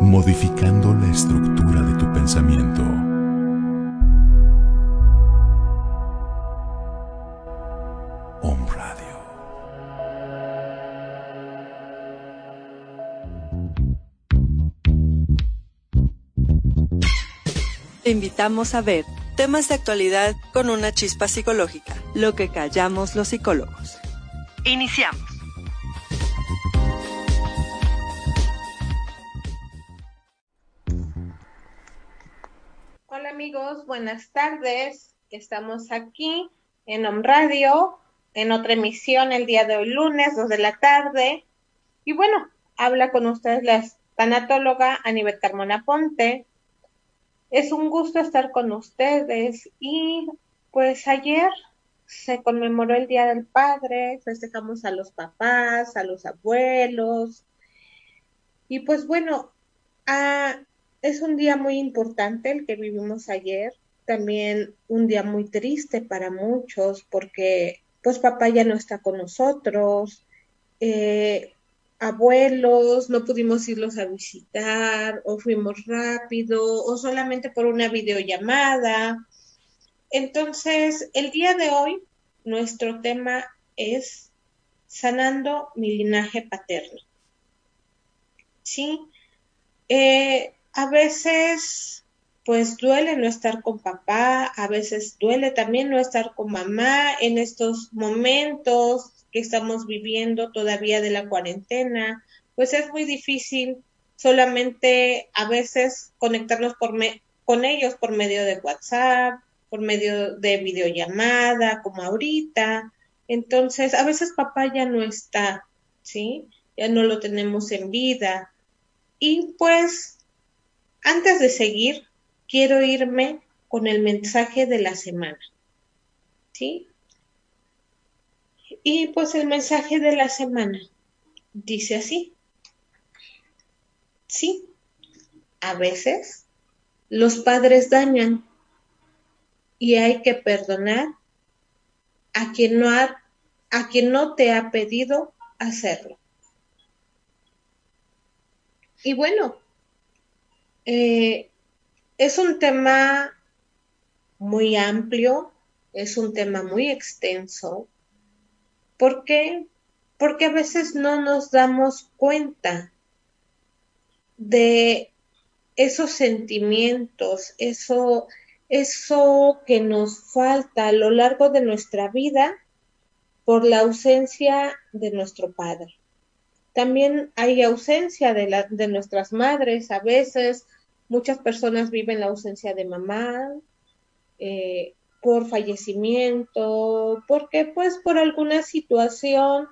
Modificando la estructura de tu pensamiento. Om Radio. Te invitamos a ver temas de actualidad con una chispa psicológica, lo que callamos los psicólogos. Iniciamos. Buenas tardes. Estamos aquí en Om Radio, en otra emisión el día de hoy lunes, 2 de la tarde. Y bueno, habla con ustedes la tanatóloga Aníbal Carmona Ponte. Es un gusto estar con ustedes y pues ayer se conmemoró el Día del Padre, festejamos a los papás, a los abuelos. Y pues bueno, a, es un día muy importante el que vivimos ayer, también un día muy triste para muchos porque pues papá ya no está con nosotros, eh, abuelos, no pudimos irlos a visitar o fuimos rápido o solamente por una videollamada. Entonces, el día de hoy, nuestro tema es sanando mi linaje paterno. ¿Sí? Eh, a veces pues duele no estar con papá, a veces duele también no estar con mamá en estos momentos que estamos viviendo todavía de la cuarentena, pues es muy difícil solamente a veces conectarnos por con ellos por medio de WhatsApp, por medio de videollamada, como ahorita. Entonces, a veces papá ya no está, ¿sí? Ya no lo tenemos en vida. Y pues antes de seguir, quiero irme con el mensaje de la semana. ¿Sí? Y pues el mensaje de la semana dice así. Sí, a veces los padres dañan y hay que perdonar a quien no ha, a quien no te ha pedido hacerlo. Y bueno, eh, es un tema muy amplio, es un tema muy extenso. ¿Por qué? Porque a veces no nos damos cuenta de esos sentimientos, eso, eso que nos falta a lo largo de nuestra vida por la ausencia de nuestro padre. También hay ausencia de, de nuestras madres a veces Muchas personas viven la ausencia de mamá, eh, por fallecimiento, porque pues por alguna situación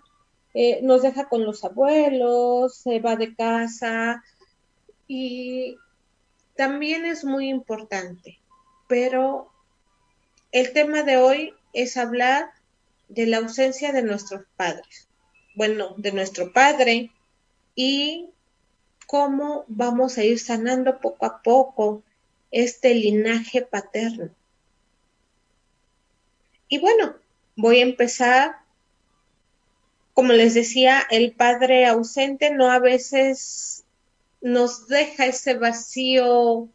eh, nos deja con los abuelos, se va de casa y también es muy importante. Pero el tema de hoy es hablar de la ausencia de nuestros padres, bueno, de nuestro padre y cómo vamos a ir sanando poco a poco este linaje paterno. Y bueno, voy a empezar, como les decía, el padre ausente no a veces nos deja ese vacío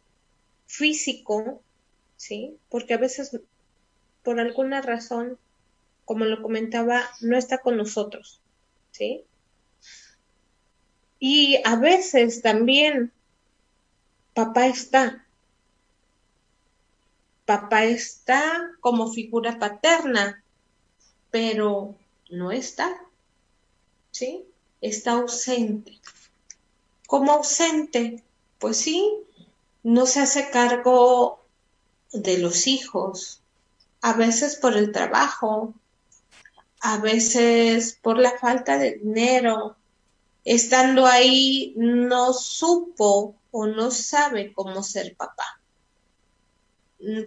físico, ¿sí? Porque a veces, por alguna razón, como lo comentaba, no está con nosotros, ¿sí? Y a veces también papá está. Papá está como figura paterna, pero no está. ¿Sí? Está ausente. Como ausente, pues sí, no se hace cargo de los hijos, a veces por el trabajo, a veces por la falta de dinero, estando ahí no supo o no sabe cómo ser papá.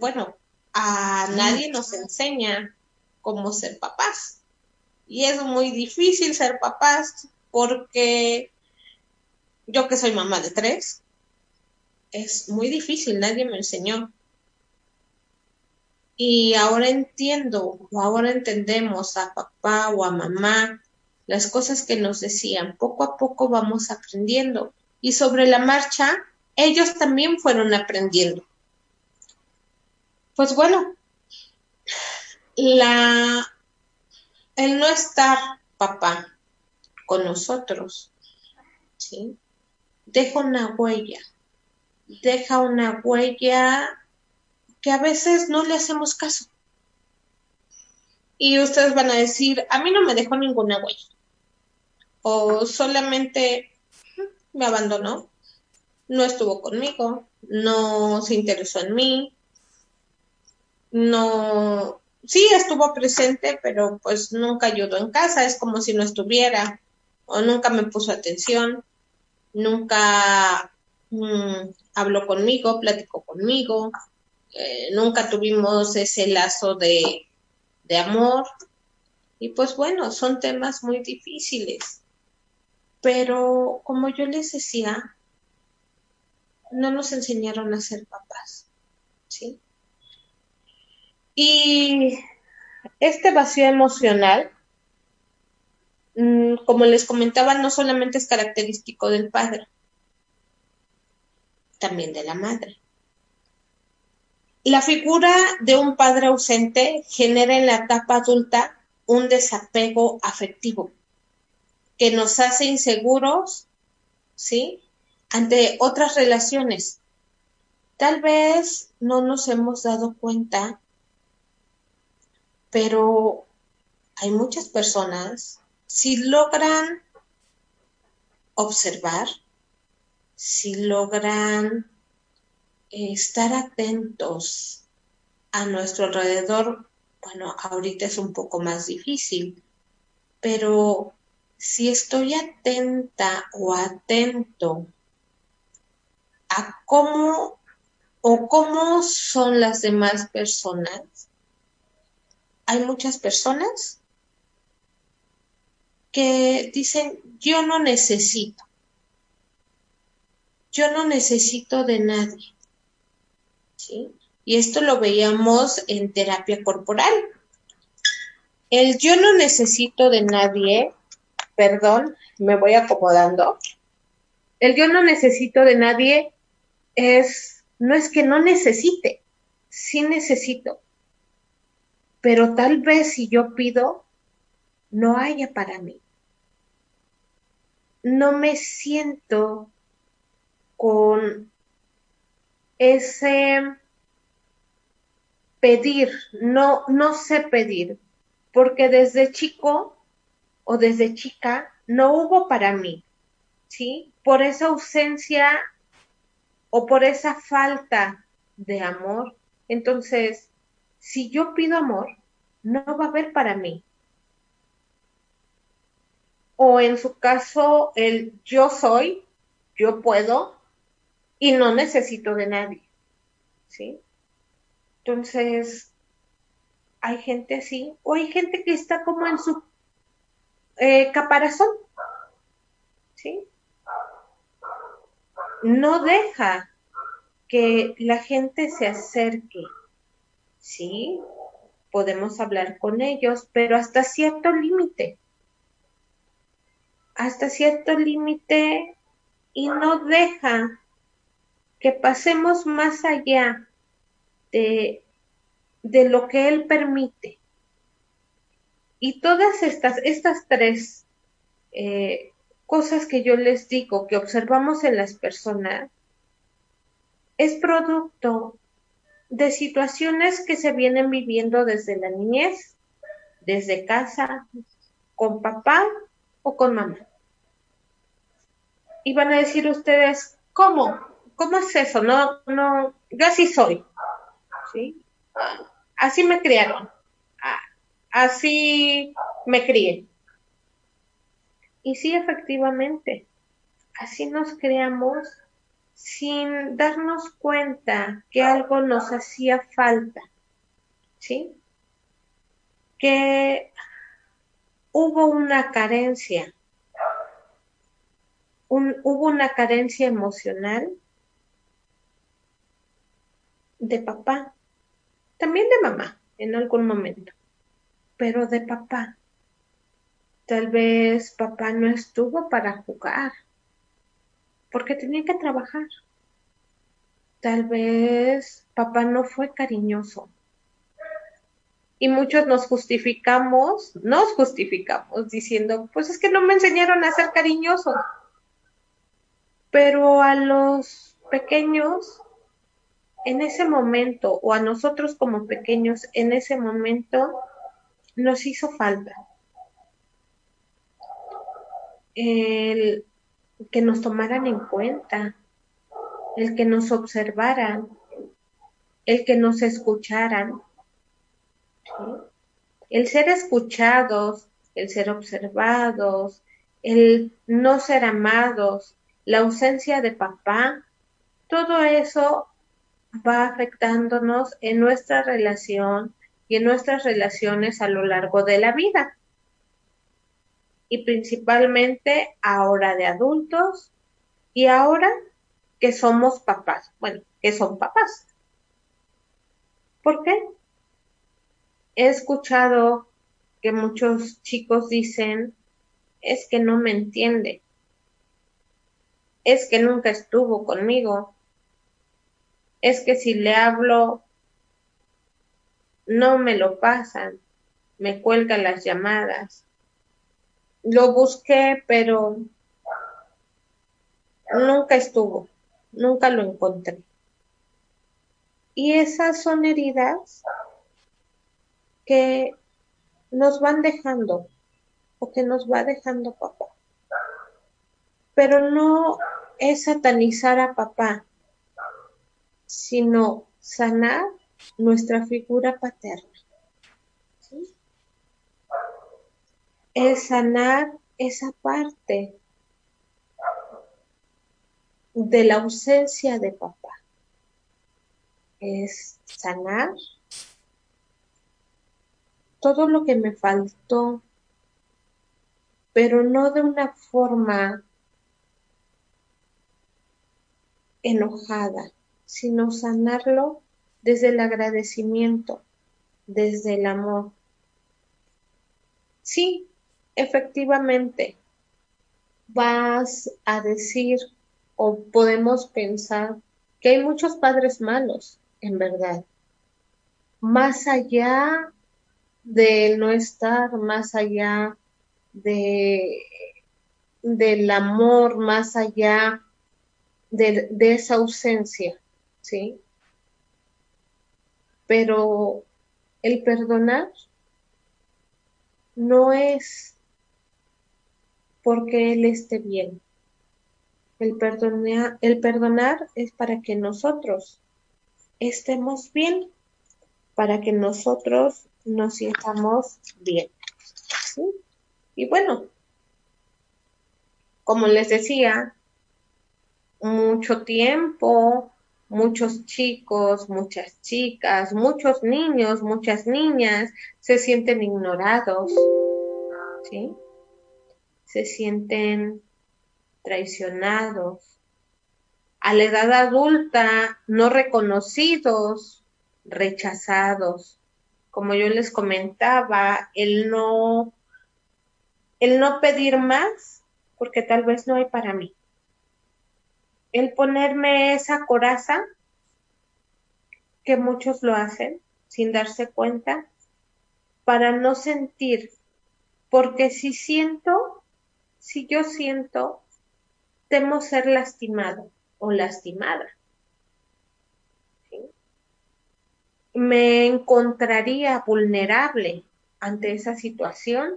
Bueno, a nadie nos enseña cómo ser papás. Y es muy difícil ser papás porque yo que soy mamá de tres, es muy difícil, nadie me enseñó. Y ahora entiendo o ahora entendemos a papá o a mamá las cosas que nos decían. Poco a poco vamos aprendiendo y sobre la marcha ellos también fueron aprendiendo. Pues bueno, la el no estar papá con nosotros, ¿sí? Deja una huella, deja una huella que a veces no le hacemos caso. Y ustedes van a decir, a mí no me dejó ninguna huella o solamente me abandonó, no estuvo conmigo, no se interesó en mí, no, sí estuvo presente, pero pues nunca ayudó en casa, es como si no estuviera, o nunca me puso atención, nunca mm, habló conmigo, platicó conmigo, eh, nunca tuvimos ese lazo de, de amor. Y pues bueno, son temas muy difíciles. Pero como yo les decía, no nos enseñaron a ser papás, ¿sí? Y este vacío emocional, mm, como les comentaba, no solamente es característico del padre, también de la madre. La figura de un padre ausente genera en la etapa adulta un desapego afectivo que nos hace inseguros, ¿sí? Ante otras relaciones. Tal vez no nos hemos dado cuenta, pero hay muchas personas, si logran observar, si logran estar atentos a nuestro alrededor, bueno, ahorita es un poco más difícil, pero si estoy atenta o atento a cómo o cómo son las demás personas, hay muchas personas que dicen, yo no necesito, yo no necesito de nadie. ¿Sí? Y esto lo veíamos en terapia corporal. El yo no necesito de nadie perdón, me voy acomodando. El yo no necesito de nadie es, no es que no necesite, sí necesito, pero tal vez si yo pido, no haya para mí. No me siento con ese pedir, no, no sé pedir, porque desde chico o desde chica no hubo para mí, ¿sí? Por esa ausencia o por esa falta de amor. Entonces, si yo pido amor, no va a haber para mí. O en su caso, el yo soy, yo puedo y no necesito de nadie. ¿Sí? Entonces, hay gente así, o hay gente que está como en su eh, caparazón. ¿Sí? No deja que la gente se acerque. Sí, podemos hablar con ellos, pero hasta cierto límite. Hasta cierto límite y no deja que pasemos más allá de, de lo que Él permite. Y todas estas, estas tres eh, cosas que yo les digo, que observamos en las personas, es producto de situaciones que se vienen viviendo desde la niñez, desde casa, con papá o con mamá. Y van a decir ustedes, ¿cómo? ¿Cómo es eso? No, no, yo así soy. ¿Sí? Así me criaron. Así me crié. Y sí, efectivamente, así nos creamos sin darnos cuenta que algo nos hacía falta, ¿sí? Que hubo una carencia, hubo una carencia emocional de papá, también de mamá en algún momento, pero de papá. Tal vez papá no estuvo para jugar porque tenía que trabajar. Tal vez papá no fue cariñoso. Y muchos nos justificamos, nos justificamos diciendo, pues es que no me enseñaron a ser cariñoso. Pero a los pequeños, en ese momento, o a nosotros como pequeños, en ese momento, nos hizo falta. El que nos tomaran en cuenta, el que nos observaran, el que nos escucharan. El ser escuchados, el ser observados, el no ser amados, la ausencia de papá, todo eso va afectándonos en nuestra relación y en nuestras relaciones a lo largo de la vida y principalmente ahora de adultos y ahora que somos papás. Bueno, que son papás. ¿Por qué? He escuchado que muchos chicos dicen, es que no me entiende, es que nunca estuvo conmigo, es que si le hablo, no me lo pasan, me cuelgan las llamadas, lo busqué, pero nunca estuvo, nunca lo encontré. Y esas son heridas que nos van dejando o que nos va dejando papá. Pero no es satanizar a papá, sino sanar nuestra figura paterna. es sanar esa parte de la ausencia de papá. Es sanar todo lo que me faltó, pero no de una forma enojada, sino sanarlo desde el agradecimiento, desde el amor. Sí, efectivamente vas a decir o podemos pensar que hay muchos padres malos, en verdad. Más allá de no estar, más allá de del amor, más allá de, de esa ausencia, ¿sí? Pero el perdonar no es porque Él esté bien. El perdonar, el perdonar es para que nosotros estemos bien. para que nosotros nos sintamos bien. Y bueno, como les decía, mucho tiempo, muchos chicos, muchas chicas, muchos niños, muchas niñas se sienten ignorados, ¿sí? Se sienten traicionados. A la edad adulta, no reconocidos, rechazados. Como yo les comentaba, el no, el no pedir más, porque tal vez no hay para mí. El ponerme esa coraza, que muchos lo hacen sin darse cuenta, para no sentir, porque si siento, si yo siento, temo ser lastimado o lastimada. Me encontraría vulnerable ante esa situación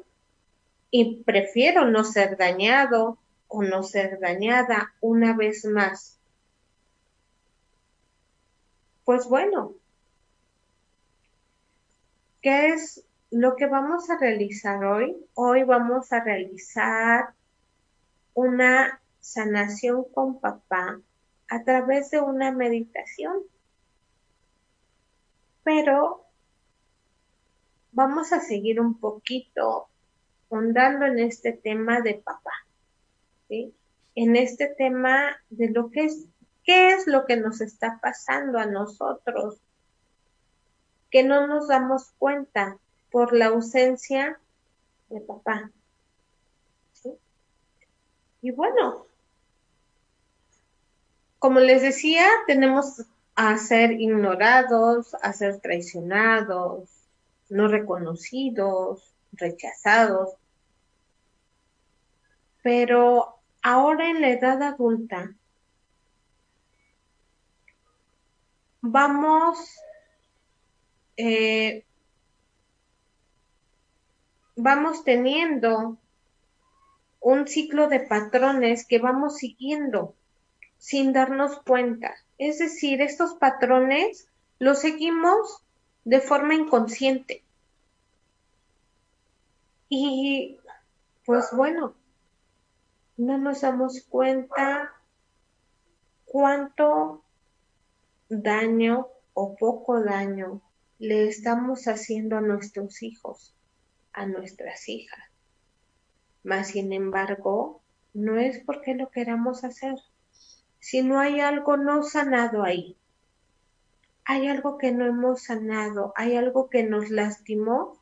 y prefiero no ser dañado o no ser dañada una vez más. Pues bueno, ¿qué es lo que vamos a realizar hoy? Hoy vamos a realizar una sanación con papá a través de una meditación. Pero vamos a seguir un poquito hondando en este tema de papá, en este tema de lo que es, qué es lo que nos está pasando a nosotros, que no nos damos cuenta por la ausencia de papá. Y bueno, como les decía, tenemos a ser ignorados, a ser traicionados, no reconocidos, rechazados. Pero ahora en la edad adulta, vamos eh, vamos teniendo un ciclo de patrones que vamos siguiendo sin darnos cuenta. Es decir, estos patrones los seguimos de forma inconsciente. Y pues bueno, no nos damos cuenta cuánto daño o poco daño le estamos haciendo a nuestros hijos, a nuestras hijas. Mas, sin embargo, no es porque lo queramos hacer si no hay algo no sanado ahí. Hay algo que no hemos sanado, hay algo que nos lastimó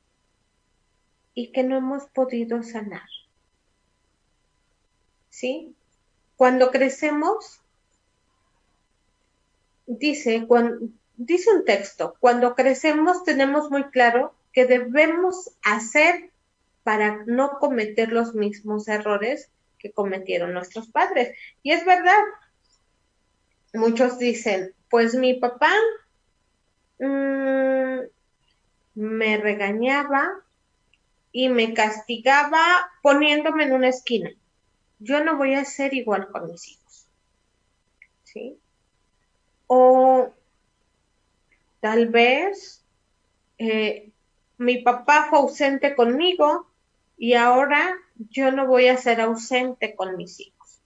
y que no hemos podido sanar. ¿Sí? Cuando crecemos, dice, cuando, dice un texto, cuando crecemos tenemos muy claro que debemos hacer para no cometer los mismos errores que cometieron nuestros padres. Y es verdad, muchos dicen, pues mi papá mm, me regañaba y me castigaba poniéndome en una esquina. Yo no voy a ser igual con mis hijos. ¿Sí? O tal vez eh, mi papá fue ausente conmigo y ahora yo no voy a ser ausente con mis hijos.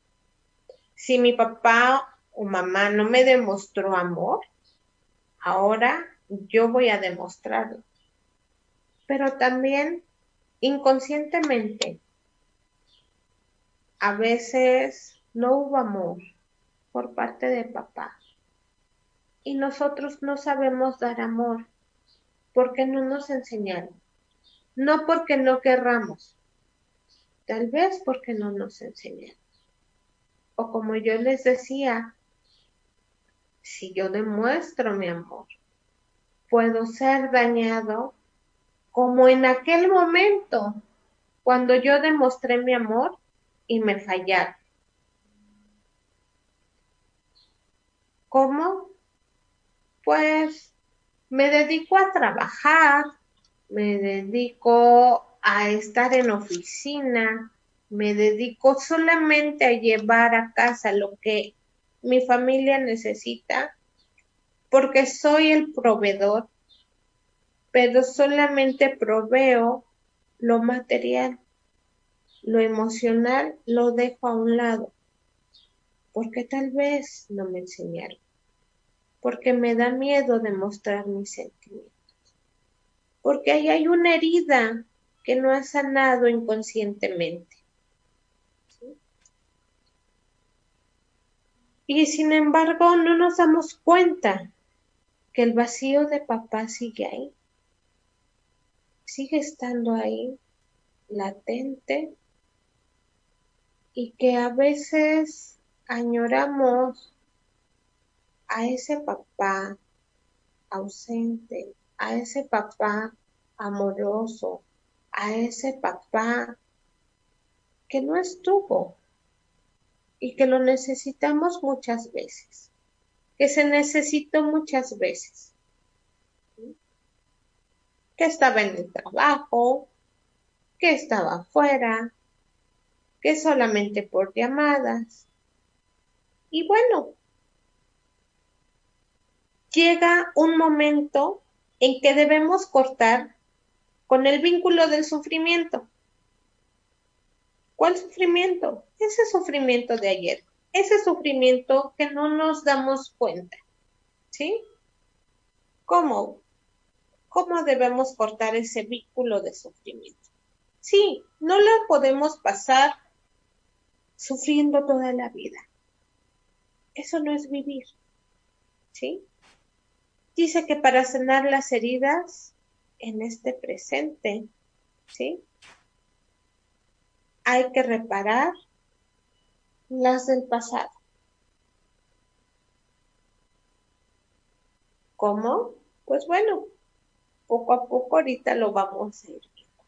Si mi papá o mamá no me demostró amor, ahora yo voy a demostrarlo. Pero también inconscientemente, a veces no hubo amor por parte de papá y nosotros no sabemos dar amor porque no nos enseñaron, no porque no querramos, tal vez porque no nos enseñaron. O como yo les decía, si yo demuestro mi amor, puedo ser dañado como en aquel momento cuando yo demostré mi amor y me fallaron. ¿Cómo? Pues me dedico a trabajar, me dedico a estar en oficina, me dedico solamente a llevar a casa lo que mi familia necesita, porque soy el proveedor, pero solamente proveo lo material. Lo emocional lo dejo a un lado, porque tal vez no me enseñaron, porque me da miedo demostrar mis sentimientos, porque ahí hay una herida que no ha sanado inconscientemente. Y sin embargo no nos damos cuenta que el vacío de papá sigue ahí, sigue estando ahí, latente, y que a veces añoramos a ese papá ausente, a ese papá amoroso, a ese papá que no estuvo y que lo necesitamos muchas veces, que se necesitó muchas veces, que estaba en el trabajo, que estaba afuera, que solamente por llamadas. Y bueno, llega un momento en que debemos cortar con el vínculo del sufrimiento. ¿Cuál sufrimiento? Ese sufrimiento de ayer, ese sufrimiento que no nos damos cuenta. ¿Sí? ¿Cómo? ¿Cómo debemos cortar ese vínculo de sufrimiento? Sí, no lo podemos pasar sufriendo toda la vida. Eso no es vivir. ¿Sí? Dice que para sanar las heridas en este presente, ¿sí? Hay que reparar las del pasado. ¿Cómo? Pues bueno, poco a poco ahorita lo vamos a ir viendo.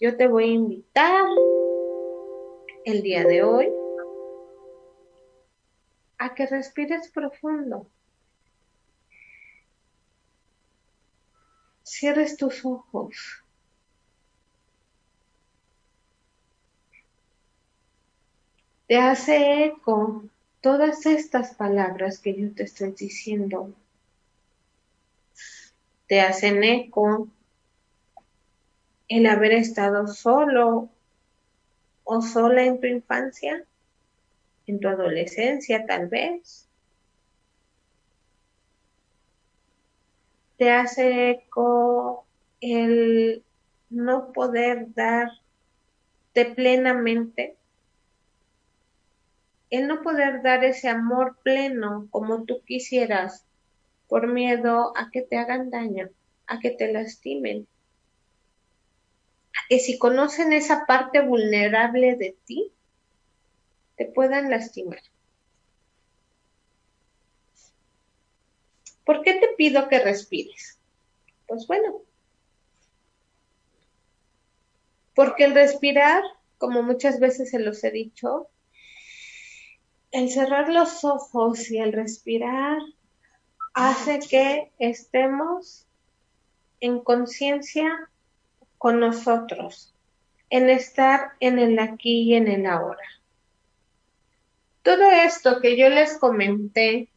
Yo te voy a invitar el día de hoy a que respires profundo. Cierres tus ojos. Te hace eco todas estas palabras que yo te estoy diciendo. Te hacen eco el haber estado solo o sola en tu infancia, en tu adolescencia tal vez. Te hace eco el no poder darte plenamente, el no poder dar ese amor pleno como tú quisieras por miedo a que te hagan daño, a que te lastimen, que si conocen esa parte vulnerable de ti, te puedan lastimar. ¿Por qué te pido que respires? Pues bueno, porque el respirar, como muchas veces se los he dicho, el cerrar los ojos y el respirar hace que estemos en conciencia con nosotros, en estar en el aquí y en el ahora. Todo esto que yo les comenté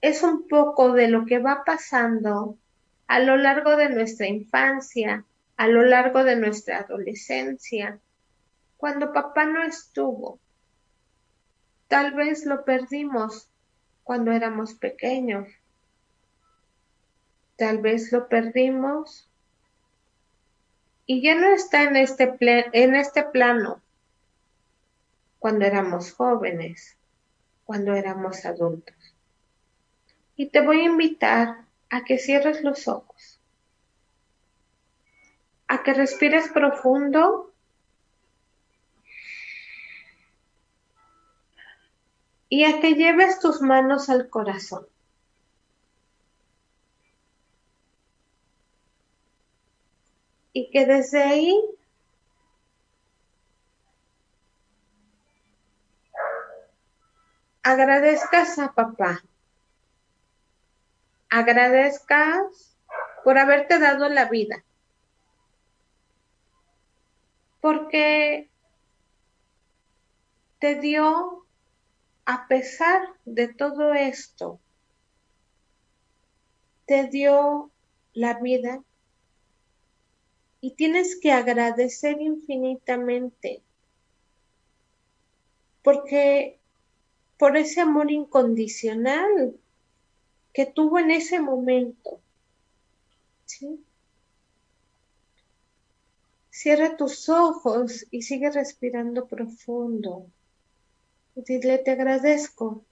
es un poco de lo que va pasando a lo largo de nuestra infancia, a lo largo de nuestra adolescencia, cuando papá no estuvo. Tal vez lo perdimos cuando éramos pequeños. Tal vez lo perdimos y ya no está en este, en este plano cuando éramos jóvenes, cuando éramos adultos. Y te voy a invitar a que cierres los ojos, a que respires profundo y a que lleves tus manos al corazón. Y que desde ahí agradezcas a papá, agradezcas por haberte dado la vida, porque te dio, a pesar de todo esto, te dio la vida y tienes que agradecer infinitamente porque por ese amor incondicional que tuvo en ese momento. Cierra tus ojos y sigue respirando profundo. Dile, te agradezco.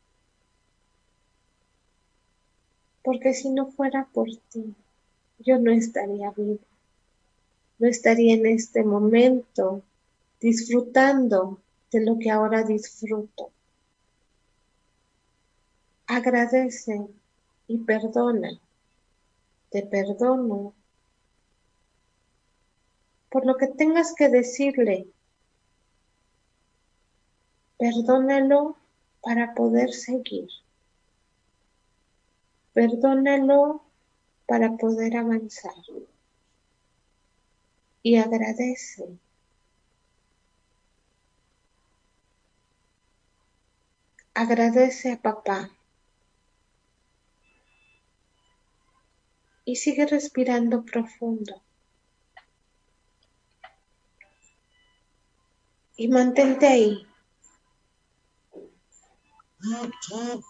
Porque si no fuera por ti, yo no estaría vivo. No estaría en este momento disfrutando de lo que ahora disfruto. Agradece y perdona. Te perdono por lo que tengas que decirle. Perdónalo para poder seguir. Perdónalo para poder avanzar. Y agradece. Agradece a papá. Y sigue respirando profundo. y mantente ahí,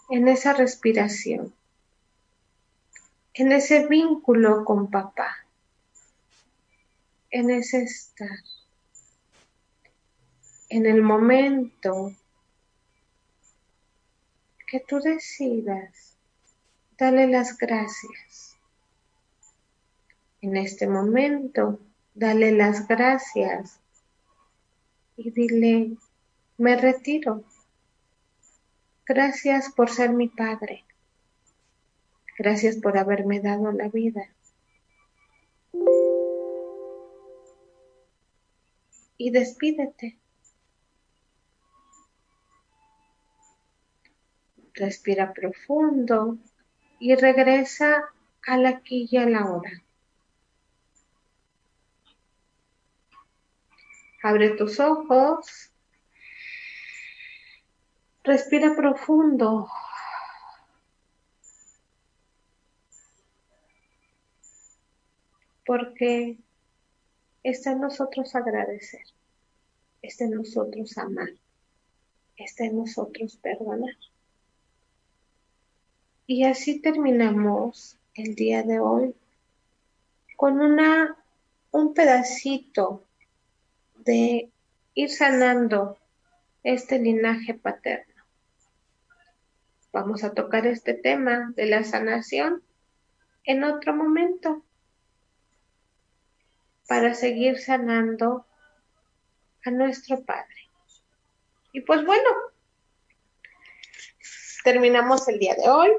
en esa respiración, en ese vínculo con papá, en ese estar, en el momento que tú decidas, dale las gracias. En este momento, dale las gracias y dile, me retiro. Gracias por ser mi padre. Gracias por haberme dado la vida. Y despídete. Respira profundo y regresa al aquí y a la hora. Abre tus ojos. Respira profundo. Porque está en nosotros agradecer, está en nosotros amar, está en nosotros perdonar. Y así terminamos el día de hoy con una un pedacito de ir sanando este linaje paterno. Vamos a tocar este tema de la sanación en otro momento para seguir sanando a nuestro Padre. Y pues bueno, terminamos el día de hoy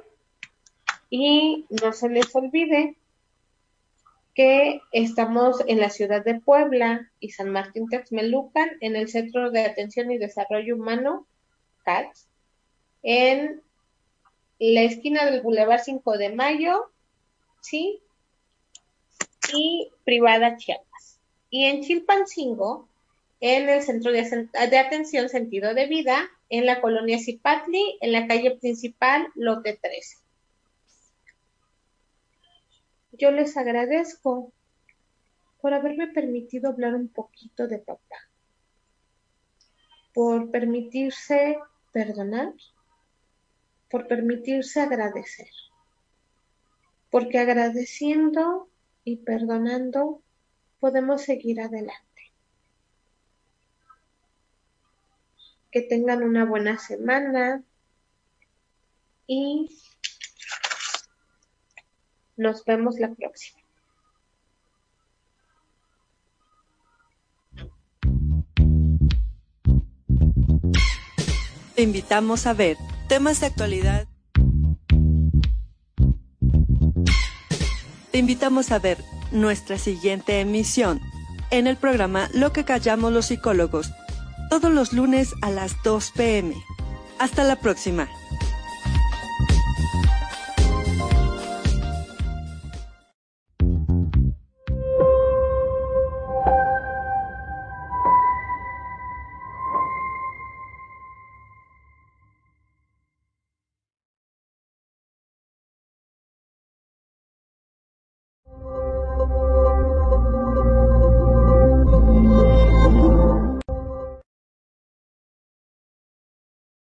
y no se les olvide que estamos en la ciudad de Puebla y San Martín Texmelucan, en el Centro de Atención y Desarrollo Humano, CATS, en la esquina del Boulevard 5 de Mayo, ¿sí? Y Privada Chiapas. Y en Chilpancingo, en el Centro de, Atención Sentido de Vida, en la colonia Zipatli, en la calle principal, lote 13 yo les agradezco por haberme permitido hablar un poquito de papá, por permitirse perdonar, por permitirse agradecer, porque agradeciendo y perdonando podemos seguir adelante. Que tengan una buena semana y nos vemos la próxima. Te invitamos a ver temas de actualidad. Te invitamos a ver nuestra siguiente emisión en el programa Lo que callamos los psicólogos, todos los lunes a las 2 pm. Hasta la próxima.